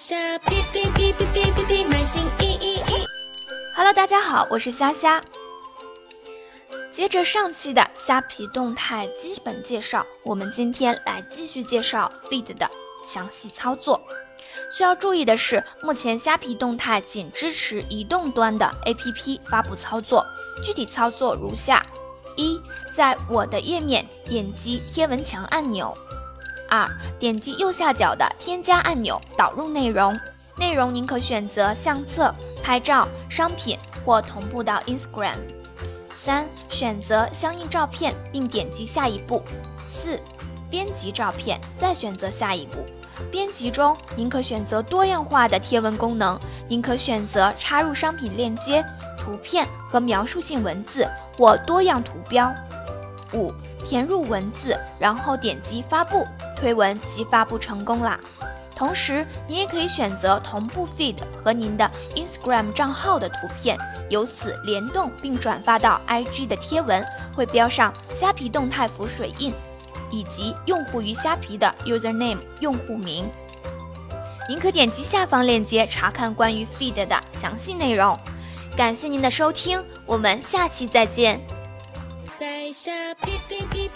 虾哔哔哔哔哔哔哔，满心意意意。Hello，大家好，我是虾虾。接着上期的虾皮动态基本介绍，我们今天来继续介绍 Feed 的详细操作。需要注意的是，目前虾皮动态仅支持移动端的 APP 发布操作，具体操作如下：一，在我的页面点击贴文墙按钮；二，点击右下角的添加按钮，导入内容。内容您可选择相册、拍照、商品或同步到 Instagram。三、选择相应照片并点击下一步。四、编辑照片，再选择下一步。编辑中，您可选择多样化的贴文功能，您可选择插入商品链接、图片和描述性文字或多样图标。五、填入文字，然后点击发布，推文即发布成功啦。同时，你也可以选择同步 feed 和您的 Instagram 账号的图片，由此联动并转发到 IG 的贴文，会标上虾皮动态浮水印以及用户于虾皮的 username 用户名。您可点击下方链接查看关于 feed 的详细内容。感谢您的收听，我们下期再见。在下哔哔哔